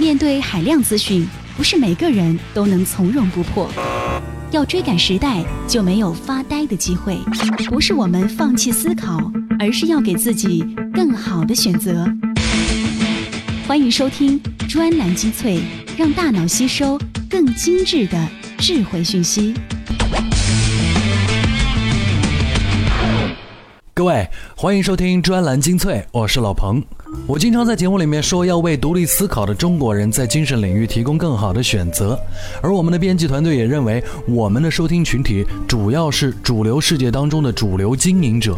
面对海量资讯，不是每个人都能从容不迫。要追赶时代，就没有发呆的机会。不是我们放弃思考，而是要给自己更好的选择。欢迎收听专栏精粹，让大脑吸收更精致的智慧讯息。各位，欢迎收听专栏精粹，我是老彭。我经常在节目里面说，要为独立思考的中国人在精神领域提供更好的选择。而我们的编辑团队也认为，我们的收听群体主要是主流世界当中的主流经营者。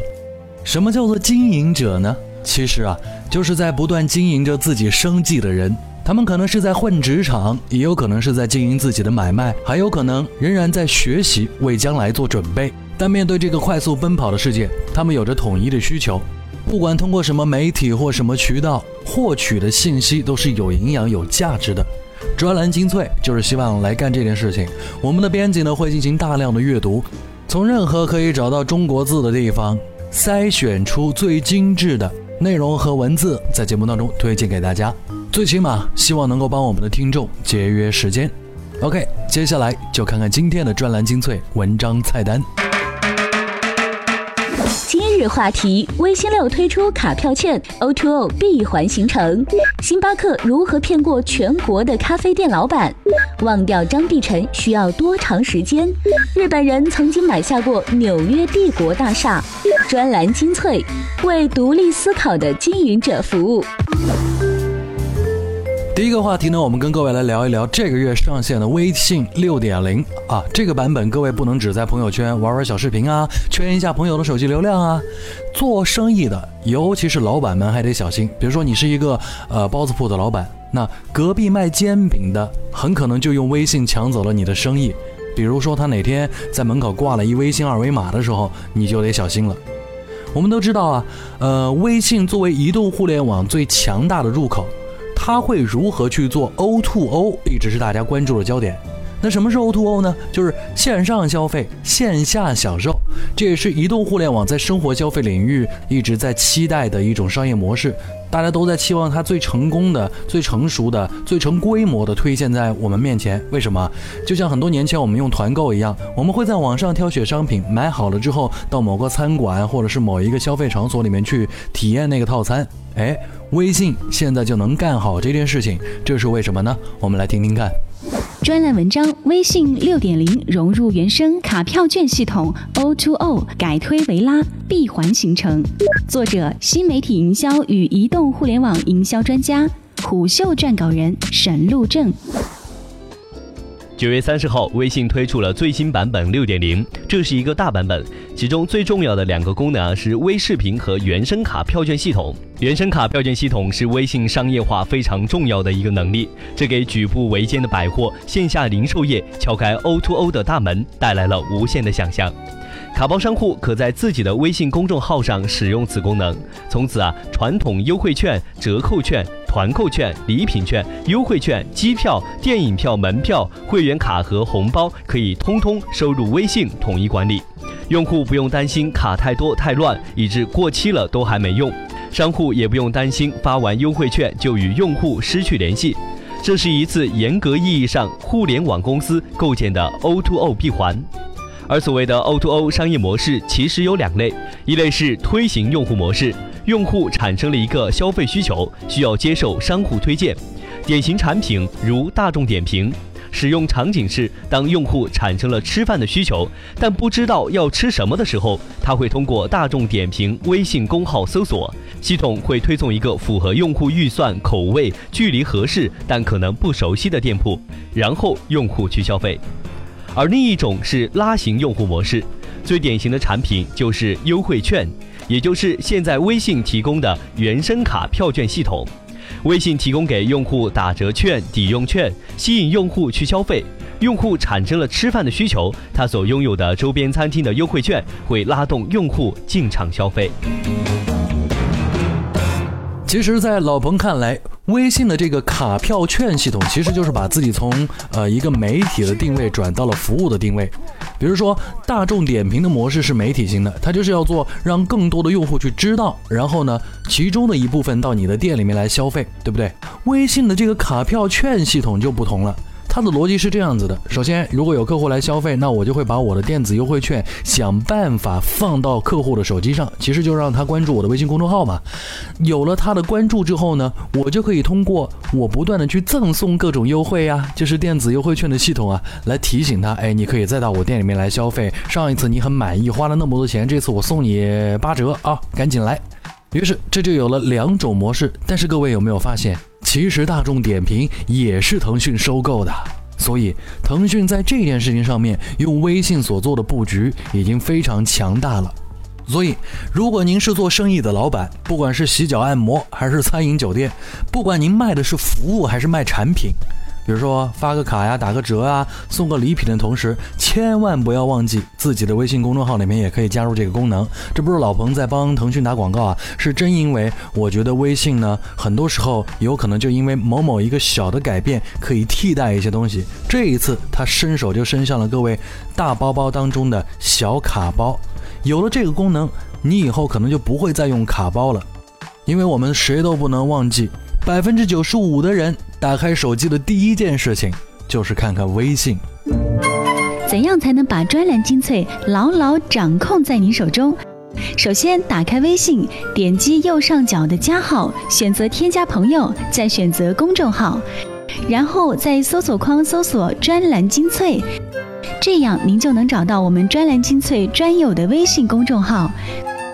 什么叫做经营者呢？其实啊，就是在不断经营着自己生计的人。他们可能是在混职场，也有可能是在经营自己的买卖，还有可能仍然在学习，为将来做准备。但面对这个快速奔跑的世界，他们有着统一的需求。不管通过什么媒体或什么渠道获取的信息，都是有营养、有价值的。专栏精粹就是希望来干这件事情。我们的编辑呢会进行大量的阅读，从任何可以找到中国字的地方筛选出最精致的内容和文字，在节目当中推荐给大家。最起码希望能够帮我们的听众节约时间。OK，接下来就看看今天的专栏精粹文章菜单。今日话题：微星六推出卡票券，O2O 闭环形成。星巴克如何骗过全国的咖啡店老板？忘掉张碧晨需要多长时间？日本人曾经买下过纽约帝国大厦。专栏精粹，为独立思考的经营者服务。第一个话题呢，我们跟各位来聊一聊这个月上线的微信六点零啊，这个版本各位不能只在朋友圈玩玩小视频啊，圈一下朋友的手机流量啊。做生意的，尤其是老板们还得小心。比如说你是一个呃包子铺的老板，那隔壁卖煎饼的很可能就用微信抢走了你的生意。比如说他哪天在门口挂了一微信二维码的时候，你就得小心了。我们都知道啊，呃，微信作为移动互联网最强大的入口。他会如何去做 O2O，一直是大家关注的焦点。那什么是 O2O 呢？就是线上消费，线下享受。这也是移动互联网在生活消费领域一直在期待的一种商业模式。大家都在期望它最成功的、最成熟的、最成规模的推荐在我们面前。为什么？就像很多年前我们用团购一样，我们会在网上挑选商品，买好了之后到某个餐馆或者是某一个消费场所里面去体验那个套餐。哎，微信现在就能干好这件事情，这是为什么呢？我们来听听看。专栏文章：微信六点零融入原生卡票券系统，O2O 改推为拉，闭环形成。作者：新媒体营销与移动互联网营销专家，虎嗅撰稿人沈路正。九月三十号，微信推出了最新版本六点零，这是一个大版本，其中最重要的两个功能啊是微视频和原生卡票券系统。原生卡票券系统是微信商业化非常重要的一个能力，这给举步维艰的百货线下零售业敲开 O2O 的大门，带来了无限的想象。卡包商户可在自己的微信公众号上使用此功能，从此啊，传统优惠券、折扣券。团购券、礼品券、优惠券、机票、电影票、门票、会员卡和红包可以通通收入微信统一管理，用户不用担心卡太多太乱，以致过期了都还没用；商户也不用担心发完优惠券就与用户失去联系。这是一次严格意义上互联网公司构建的 O2O 闭环。而所谓的 O2O 商业模式其实有两类，一类是推行用户模式。用户产生了一个消费需求，需要接受商户推荐。典型产品如大众点评，使用场景是：当用户产生了吃饭的需求，但不知道要吃什么的时候，他会通过大众点评微信公号搜索，系统会推送一个符合用户预算、口味、距离合适但可能不熟悉的店铺，然后用户去消费。而另一种是拉型用户模式，最典型的产品就是优惠券。也就是现在微信提供的原生卡票券系统，微信提供给用户打折券、抵用券，吸引用户去消费。用户产生了吃饭的需求，他所拥有的周边餐厅的优惠券会拉动用户进场消费。其实，在老彭看来，微信的这个卡票券系统，其实就是把自己从呃一个媒体的定位转到了服务的定位。比如说，大众点评的模式是媒体型的，它就是要做让更多的用户去知道，然后呢，其中的一部分到你的店里面来消费，对不对？微信的这个卡票券系统就不同了。它的逻辑是这样子的：首先，如果有客户来消费，那我就会把我的电子优惠券想办法放到客户的手机上，其实就让他关注我的微信公众号嘛。有了他的关注之后呢，我就可以通过我不断的去赠送各种优惠呀，就是电子优惠券的系统啊，来提醒他，哎，你可以再到我店里面来消费。上一次你很满意，花了那么多钱，这次我送你八折啊，赶紧来。于是这就有了两种模式。但是各位有没有发现？其实大众点评也是腾讯收购的，所以腾讯在这件事情上面用微信所做的布局已经非常强大了。所以，如果您是做生意的老板，不管是洗脚按摩还是餐饮酒店，不管您卖的是服务还是卖产品。比如说发个卡呀，打个折啊，送个礼品的同时，千万不要忘记自己的微信公众号里面也可以加入这个功能。这不是老彭在帮腾讯打广告啊，是真因为我觉得微信呢，很多时候有可能就因为某某一个小的改变，可以替代一些东西。这一次他伸手就伸向了各位大包包当中的小卡包。有了这个功能，你以后可能就不会再用卡包了，因为我们谁都不能忘记。百分之九十五的人打开手机的第一件事情就是看看微信。怎样才能把专栏精粹牢牢掌控在你手中？首先，打开微信，点击右上角的加号，选择添加朋友，再选择公众号，然后在搜索框搜索“专栏精粹”，这样您就能找到我们专栏精粹专有的微信公众号。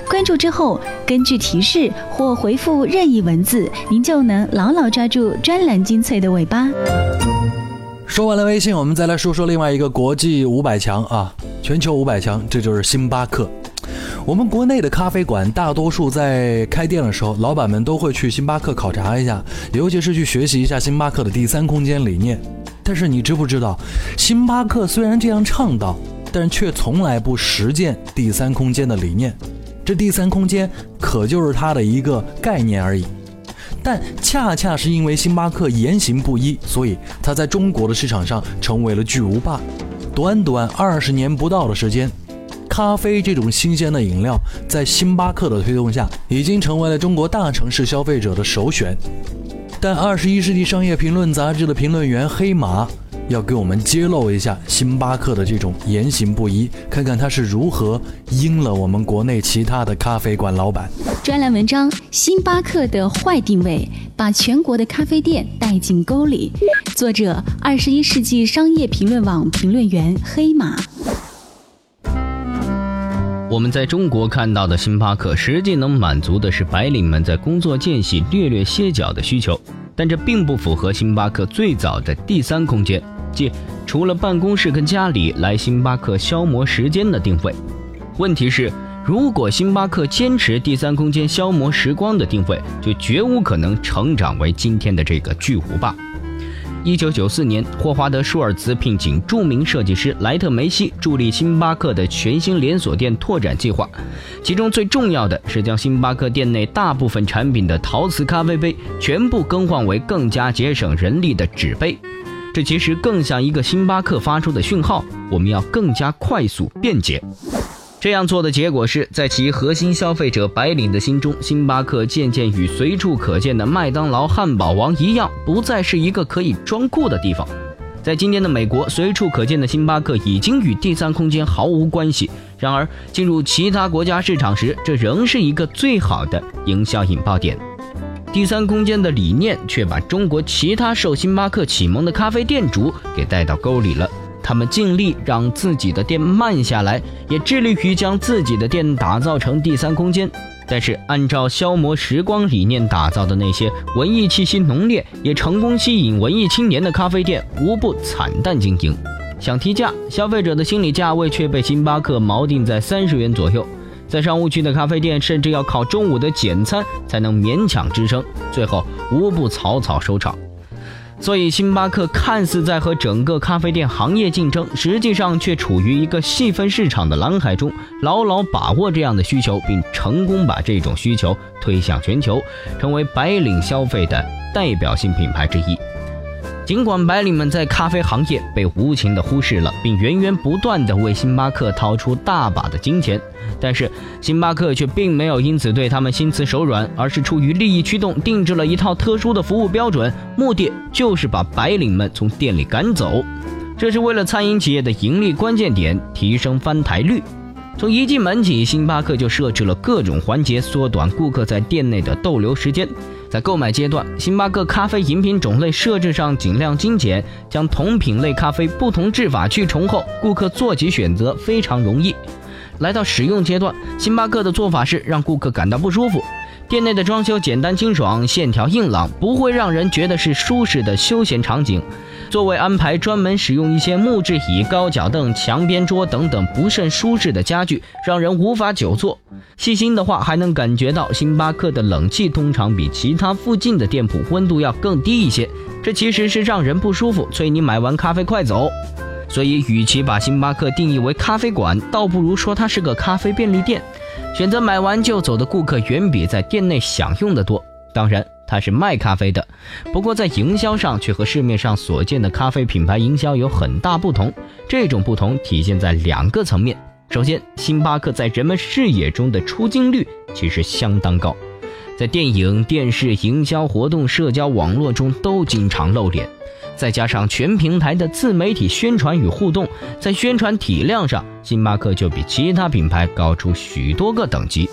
关注之后，根据提示或回复任意文字，您就能牢牢抓住专栏精粹的尾巴。说完了微信，我们再来说说另外一个国际五百强啊，全球五百强，这就是星巴克。我们国内的咖啡馆，大多数在开店的时候，老板们都会去星巴克考察一下，尤其是去学习一下星巴克的第三空间理念。但是你知不知道，星巴克虽然这样倡导，但却从来不实践第三空间的理念。这第三空间可就是它的一个概念而已，但恰恰是因为星巴克言行不一，所以它在中国的市场上成为了巨无霸。短短二十年不到的时间，咖啡这种新鲜的饮料，在星巴克的推动下，已经成为了中国大城市消费者的首选。但《二十一世纪商业评论》杂志的评论员黑马。要给我们揭露一下星巴克的这种言行不一，看看他是如何阴了我们国内其他的咖啡馆老板。专栏文章：星巴克的坏定位，把全国的咖啡店带进沟里。作者：二十一世纪商业评论网评论员黑马。我们在中国看到的星巴克，实际能满足的是白领们在工作间隙略略歇脚的需求，但这并不符合星巴克最早的第三空间。即除了办公室跟家里来星巴克消磨时间的定位，问题是，如果星巴克坚持第三空间消磨时光的定位，就绝无可能成长为今天的这个巨无霸。一九九四年，霍华德·舒尔茨聘请著名设计师莱特梅西助力星巴克的全新连锁店拓展计划，其中最重要的是将星巴克店内大部分产品的陶瓷咖啡杯全部更换为更加节省人力的纸杯。这其实更像一个星巴克发出的讯号，我们要更加快速便捷。这样做的结果是在其核心消费者白领的心中，星巴克渐渐与随处可见的麦当劳、汉堡王一样，不再是一个可以装酷的地方。在今天的美国，随处可见的星巴克已经与第三空间毫无关系。然而，进入其他国家市场时，这仍是一个最好的营销引爆点。第三空间的理念却把中国其他受星巴克启蒙的咖啡店主给带到沟里了。他们尽力让自己的店慢下来，也致力于将自己的店打造成第三空间。但是，按照消磨时光理念打造的那些文艺气息浓烈、也成功吸引文艺青年的咖啡店，无不惨淡经营。想提价，消费者的心理价位却被星巴克锚定在三十元左右。在商务区的咖啡店，甚至要靠中午的简餐才能勉强支撑，最后无不草草收场。所以星巴克看似在和整个咖啡店行业竞争，实际上却处于一个细分市场的蓝海中，牢牢把握这样的需求，并成功把这种需求推向全球，成为白领消费的代表性品牌之一。尽管白领们在咖啡行业被无情地忽视了，并源源不断地为星巴克掏出大把的金钱，但是星巴克却并没有因此对他们心慈手软，而是出于利益驱动，定制了一套特殊的服务标准，目的就是把白领们从店里赶走。这是为了餐饮企业的盈利关键点提升翻台率。从一进门起，星巴克就设置了各种环节，缩短顾客在店内的逗留时间。在购买阶段，星巴克咖啡饮品种类设置上尽量精简，将同品类咖啡不同制法去重后，顾客做起选择非常容易。来到使用阶段，星巴克的做法是让顾客感到不舒服。店内的装修简单清爽，线条硬朗，不会让人觉得是舒适的休闲场景。座位安排专门使用一些木质椅、高脚凳、墙边桌等等不甚舒适的家具，让人无法久坐。细心的话，还能感觉到星巴克的冷气通常比其他附近的店铺温度要更低一些，这其实是让人不舒服，催你买完咖啡快走。所以，与其把星巴克定义为咖啡馆，倒不如说它是个咖啡便利店。选择买完就走的顾客远比在店内享用的多。当然。他是卖咖啡的，不过在营销上却和市面上所见的咖啡品牌营销有很大不同。这种不同体现在两个层面。首先，星巴克在人们视野中的出镜率其实相当高，在电影、电视、营销活动、社交网络中都经常露脸。再加上全平台的自媒体宣传与互动，在宣传体量上，星巴克就比其他品牌高出许多个等级。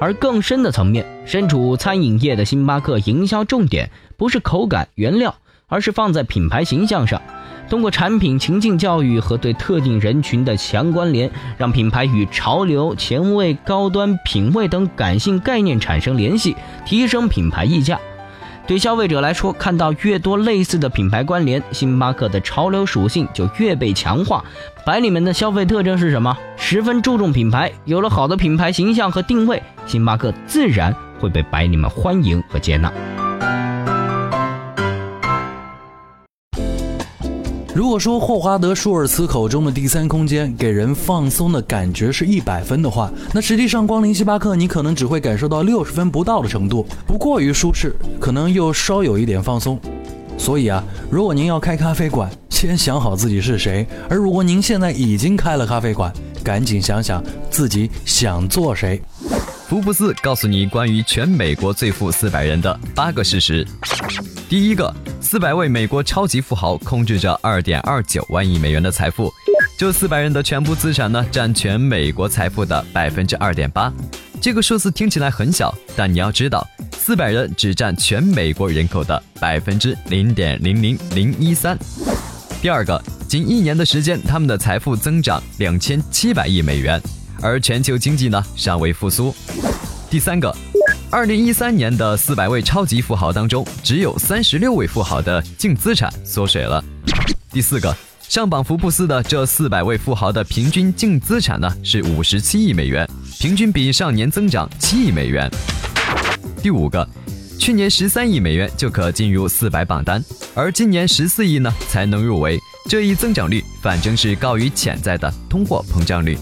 而更深的层面，身处餐饮业的星巴克营销重点不是口感、原料，而是放在品牌形象上。通过产品情境教育和对特定人群的强关联，让品牌与潮流、前卫、高端、品味等感性概念产生联系，提升品牌溢价。对消费者来说，看到越多类似的品牌关联，星巴克的潮流属性就越被强化。白领们的消费特征是什么？十分注重品牌，有了好的品牌形象和定位，星巴克自然会被白领们欢迎和接纳。如果说霍华德·舒尔茨口中的第三空间给人放松的感觉是一百分的话，那实际上光临星巴克，你可能只会感受到六十分不到的程度，不过于舒适，可能又稍有一点放松。所以啊，如果您要开咖啡馆，先想好自己是谁；而如果您现在已经开了咖啡馆，赶紧想想自己想做谁。福布斯告诉你关于全美国最富四百人的八个事实。第一个。四百位美国超级富豪控制着二点二九万亿美元的财富，这四百人的全部资产呢，占全美国财富的百分之二点八。这个数字听起来很小，但你要知道，四百人只占全美国人口的百分之零点零零零一三。第二个，仅一年的时间，他们的财富增长两千七百亿美元，而全球经济呢尚未复苏。第三个。二零一三年的四百位超级富豪当中，只有三十六位富豪的净资产缩水了。第四个，上榜福布斯的这四百位富豪的平均净资产呢是五十七亿美元，平均比上年增长七亿美元。第五个，去年十三亿美元就可进入四百榜单，而今年十四亿呢才能入围，这一增长率反正是高于潜在的通货膨胀率。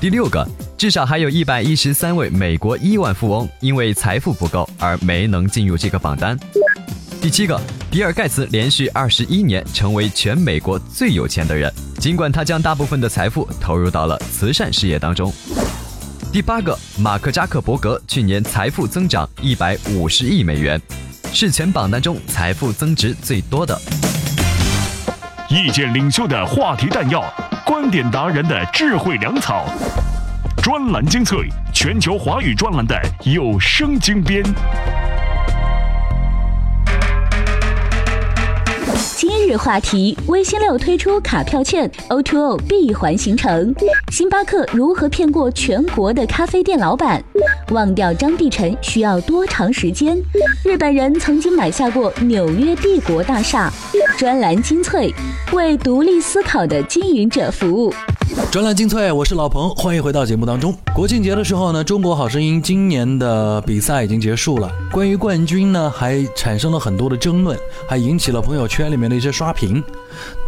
第六个。至少还有一百一十三位美国亿万富翁因为财富不够而没能进入这个榜单。第七个，比尔盖茨连续二十一年成为全美国最有钱的人，尽管他将大部分的财富投入到了慈善事业当中。第八个，马克扎克伯格去年财富增长一百五十亿美元，是全榜单中财富增值最多的。意见领袖的话题弹药，观点达人的智慧粮草。专栏精粹，全球华语专栏的有声精编。日话题：微星六推出卡票券，O2O 闭环形成。星巴克如何骗过全国的咖啡店老板？忘掉张碧晨需要多长时间？日本人曾经买下过纽约帝国大厦。专栏精粹，为独立思考的经营者服务。专栏精粹，我是老彭，欢迎回到节目当中。国庆节的时候呢，中国好声音今年的比赛已经结束了，关于冠军呢，还产生了很多的争论，还引起了朋友圈里面的一些刷屏。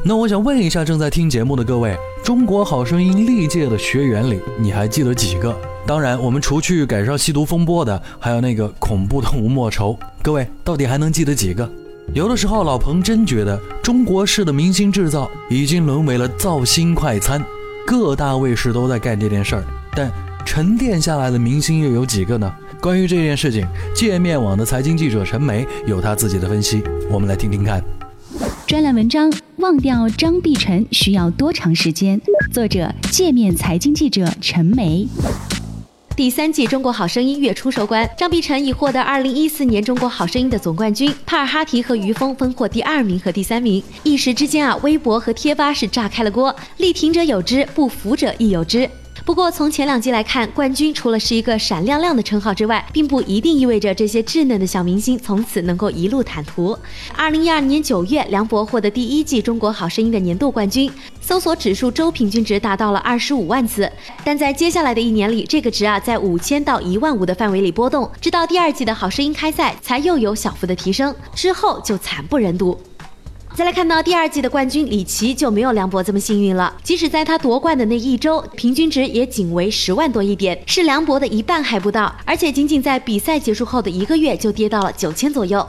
那我想问一下正在听节目的各位，中国好声音历届的学员里，你还记得几个？当然，我们除去赶上吸毒风波的，还有那个恐怖的吴莫愁，各位到底还能记得几个？有的时候，老彭真觉得中国式的明星制造已经沦为了造星快餐。各大卫视都在干这件事儿，但沉淀下来的明星又有几个呢？关于这件事情，界面网的财经记者陈梅有他自己的分析，我们来听听看。专栏文章：忘掉张碧晨需要多长时间？作者：界面财经记者陈梅。第三季《中国好声音》月初收官，张碧晨已获得二零一四年《中国好声音》的总冠军，帕尔哈提和于峰分获第二名和第三名。一时之间啊，微博和贴吧是炸开了锅，力挺者有之，不服者亦有之。不过，从前两季来看，冠军除了是一个闪亮亮的称号之外，并不一定意味着这些稚嫩的小明星从此能够一路坦途。二零一二年九月，梁博获得第一季《中国好声音》的年度冠军，搜索指数周平均值达到了二十五万次。但在接下来的一年里，这个值啊在五千到一万五的范围里波动，直到第二季的好声音开赛才又有小幅的提升，之后就惨不忍睹。再来看到第二季的冠军李琦就没有梁博这么幸运了，即使在他夺冠的那一周，平均值也仅为十万多一点，是梁博的一半还不到，而且仅仅在比赛结束后的一个月就跌到了九千左右。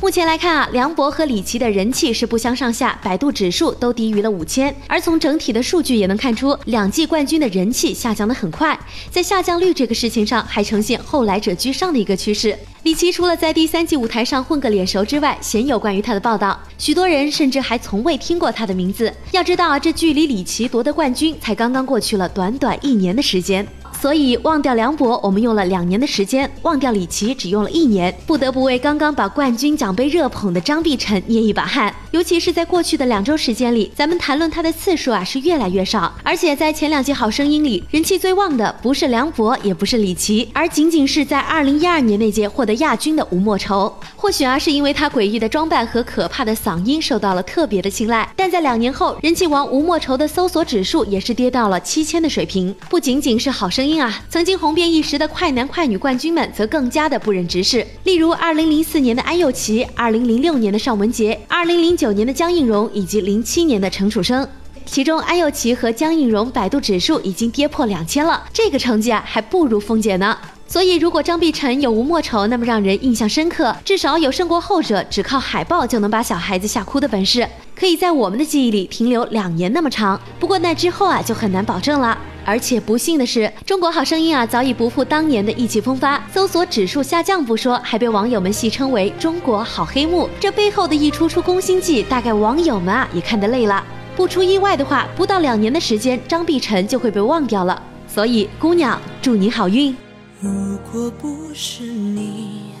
目前来看啊，梁博和李琦的人气是不相上下，百度指数都低于了五千。而从整体的数据也能看出，两季冠军的人气下降的很快，在下降率这个事情上还呈现后来者居上的一个趋势。李琦除了在第三季舞台上混个脸熟之外，鲜有关于他的报道，许多人甚至还从未听过他的名字。要知道啊，这距离李琦夺得冠军才刚刚过去了短短一年的时间。所以忘掉梁博，我们用了两年的时间；忘掉李琦，只用了一年。不得不为刚刚把冠军奖杯热捧的张碧晨捏一把汗。尤其是在过去的两周时间里，咱们谈论他的次数啊是越来越少。而且在前两季好声音里，人气最旺的不是梁博，也不是李琦，而仅仅是在二零一二年那届获得亚军的吴莫愁。或许啊是因为他诡异的装扮和可怕的嗓音受到了特别的青睐。但在两年后，人气王吴莫愁的搜索指数也是跌到了七千的水平。不仅仅是好声音。因啊，曾经红遍一时的快男快女冠军们则更加的不忍直视。例如，二零零四年的安又琪，二零零六年的尚雯婕，二零零九年的江映蓉，以及零七年的陈楚生。其中，安又琪和江映蓉百度指数已经跌破两千了，这个成绩啊，还不如凤姐呢。所以，如果张碧晨有吴莫愁那么让人印象深刻，至少有胜过后者只靠海报就能把小孩子吓哭的本事，可以在我们的记忆里停留两年那么长。不过那之后啊，就很难保证了。而且不幸的是，《中国好声音》啊早已不复当年的意气风发，搜索指数下降不说，还被网友们戏称为“中国好黑幕”。这背后的一出出攻心计，大概网友们啊也看得累了。不出意外的话，不到两年的时间，张碧晨就会被忘掉了。所以，姑娘，祝你好运。如果不是你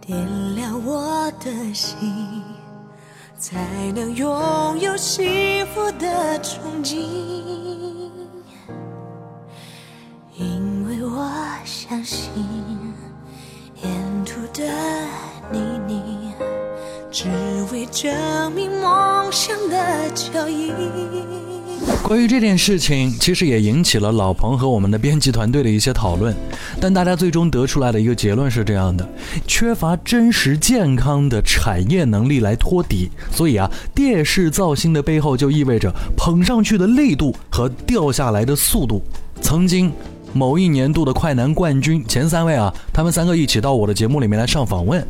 点亮我的心，才能拥有幸福的憧憬。相信，沿途的泥泞只为证明梦想的脚印。关于这件事情，其实也引起了老彭和我们的编辑团队的一些讨论，但大家最终得出来的一个结论是这样的：缺乏真实健康的产业能力来托底，所以啊，电视造星的背后就意味着捧上去的力度和掉下来的速度。曾经。某一年度的快男冠军前三位啊，他们三个一起到我的节目里面来上访问。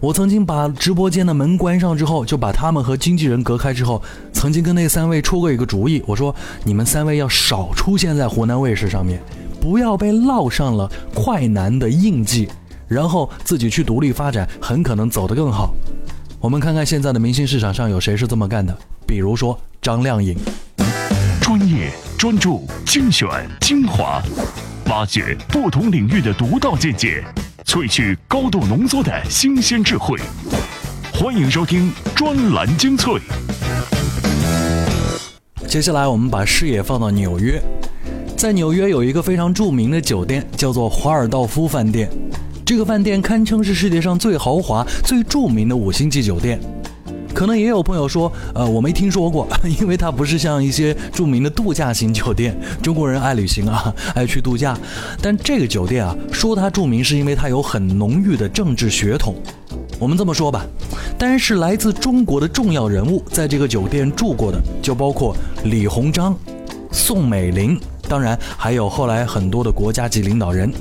我曾经把直播间的门关上之后，就把他们和经纪人隔开之后，曾经跟那三位出过一个主意，我说你们三位要少出现在湖南卫视上面，不要被烙上了快男的印记，然后自己去独立发展，很可能走得更好。我们看看现在的明星市场上有谁是这么干的，比如说张靓颖。专业、专注、精选、精华，挖掘不同领域的独到见解，萃取高度浓缩的新鲜智慧。欢迎收听专栏精粹。接下来，我们把视野放到纽约，在纽约有一个非常著名的酒店，叫做华尔道夫饭店。这个饭店堪称是世界上最豪华、最著名的五星级酒店。可能也有朋友说，呃，我没听说过，因为它不是像一些著名的度假型酒店。中国人爱旅行啊，爱去度假。但这个酒店啊，说它著名是因为它有很浓郁的政治血统。我们这么说吧，单是来自中国的重要人物在这个酒店住过的，就包括李鸿章、宋美龄，当然还有后来很多的国家级领导人。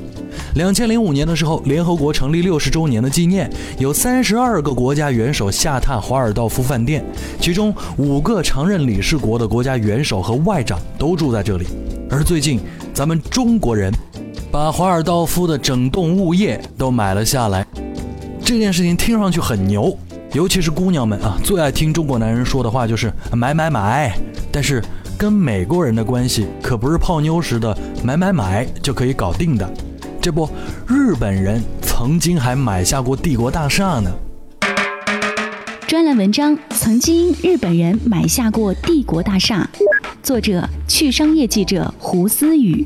两千零五年的时候，联合国成立六十周年的纪念，有三十二个国家元首下榻华尔道夫饭店，其中五个常任理事国的国家元首和外长都住在这里。而最近，咱们中国人把华尔道夫的整栋物业都买了下来，这件事情听上去很牛，尤其是姑娘们啊，最爱听中国男人说的话就是买买买。但是跟美国人的关系可不是泡妞时的买买买就可以搞定的。这不，日本人曾经还买下过帝国大厦呢。专栏文章：曾经日本人买下过帝国大厦。作者：去商业记者胡思雨。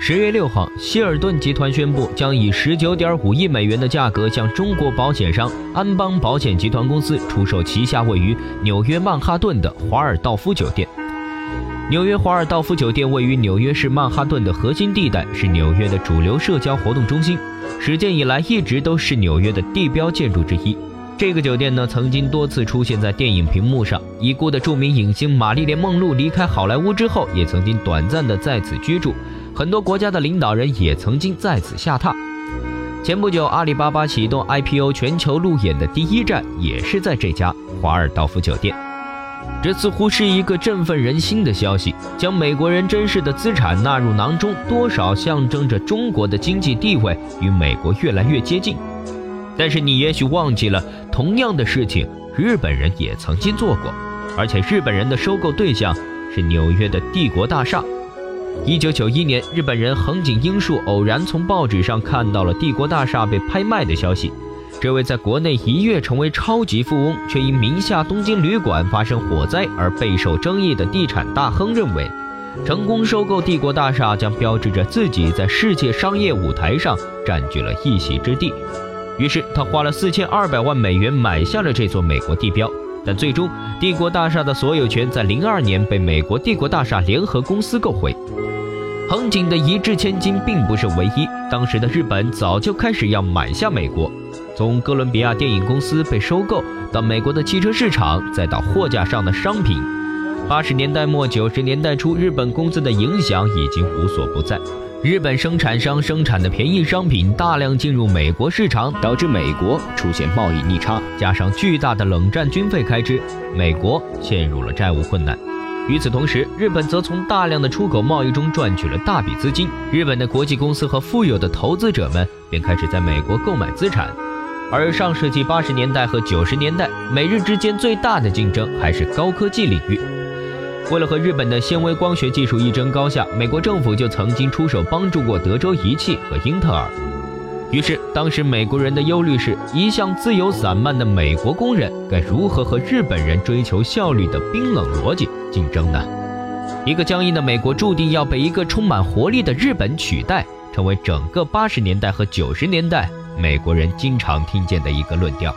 十月六号，希尔顿集团宣布将以十九点五亿美元的价格向中国保险商安邦保险集团公司出售旗下位于纽约曼哈顿的华尔道夫酒店。纽约华尔道夫酒店位于纽约市曼哈顿的核心地带，是纽约的主流社交活动中心，始建以来一直都是纽约的地标建筑之一。这个酒店呢，曾经多次出现在电影屏幕上。已故的著名影星玛丽莲·梦露离开好莱坞之后，也曾经短暂的在此居住。很多国家的领导人也曾经在此下榻。前不久，阿里巴巴启动 IPO 全球路演的第一站，也是在这家华尔道夫酒店。这似乎是一个振奋人心的消息，将美国人珍视的资产纳入囊中，多少象征着中国的经济地位与美国越来越接近。但是你也许忘记了，同样的事情日本人也曾经做过，而且日本人的收购对象是纽约的帝国大厦。一九九一年，日本人横井英树偶然从报纸上看到了帝国大厦被拍卖的消息。这位在国内一跃成为超级富翁，却因名下东京旅馆发生火灾而备受争议的地产大亨认为，成功收购帝国大厦将标志着自己在世界商业舞台上占据了一席之地。于是他花了四千二百万美元买下了这座美国地标。但最终，帝国大厦的所有权在零二年被美国帝国大厦联合公司购回。横井的一掷千金并不是唯一，当时的日本早就开始要买下美国。从哥伦比亚电影公司被收购，到美国的汽车市场，再到货架上的商品，八十年代末九十年代初，日本公司的影响已经无所不在。日本生产商生产的便宜商品大量进入美国市场，导致美国出现贸易逆差，加上巨大的冷战军费开支，美国陷入了债务困难。与此同时，日本则从大量的出口贸易中赚取了大笔资金，日本的国际公司和富有的投资者们便开始在美国购买资产。而上世纪八十年代和九十年代，美日之间最大的竞争还是高科技领域。为了和日本的纤维光学技术一争高下，美国政府就曾经出手帮助过德州仪器和英特尔。于是，当时美国人的忧虑是一向自由散漫的美国工人该如何和日本人追求效率的冰冷逻辑竞争呢？一个僵硬的美国注定要被一个充满活力的日本取代，成为整个八十年代和九十年代。美国人经常听见的一个论调，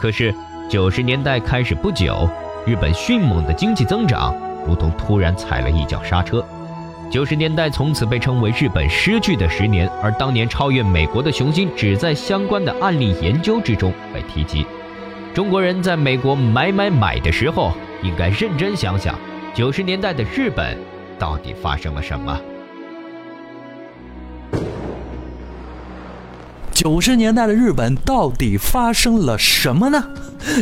可是九十年代开始不久，日本迅猛的经济增长如同突然踩了一脚刹车。九十年代从此被称为日本失去的十年，而当年超越美国的雄心只在相关的案例研究之中被提及。中国人在美国买买买的时候，应该认真想想，九十年代的日本到底发生了什么。九十年代的日本到底发生了什么呢？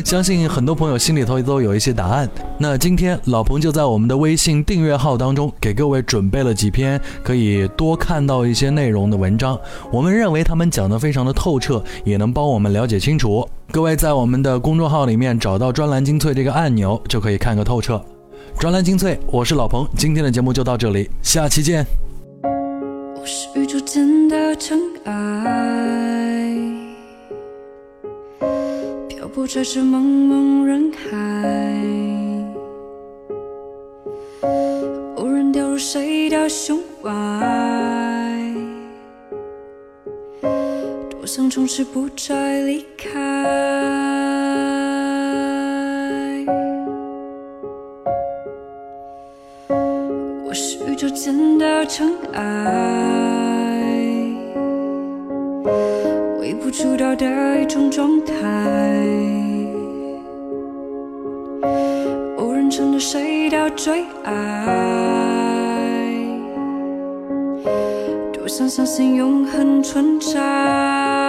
相信很多朋友心里头都有一些答案。那今天老彭就在我们的微信订阅号当中给各位准备了几篇可以多看到一些内容的文章。我们认为他们讲得非常的透彻，也能帮我们了解清楚。各位在我们的公众号里面找到“专栏精粹”这个按钮，就可以看个透彻。专栏精粹，我是老彭，今天的节目就到这里，下期见。我是宇宙间的尘埃，漂泊在这茫茫人海，偶然掉入谁的胸怀，多想从此不再离开。我是宇宙间的尘埃。主导的一种状态，无人承诺谁到最爱，多想相信永恒存在。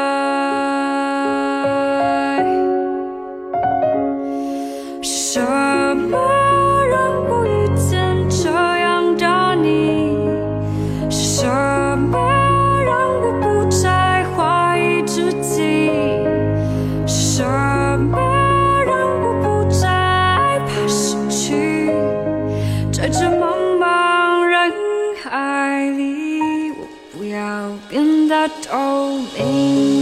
not all in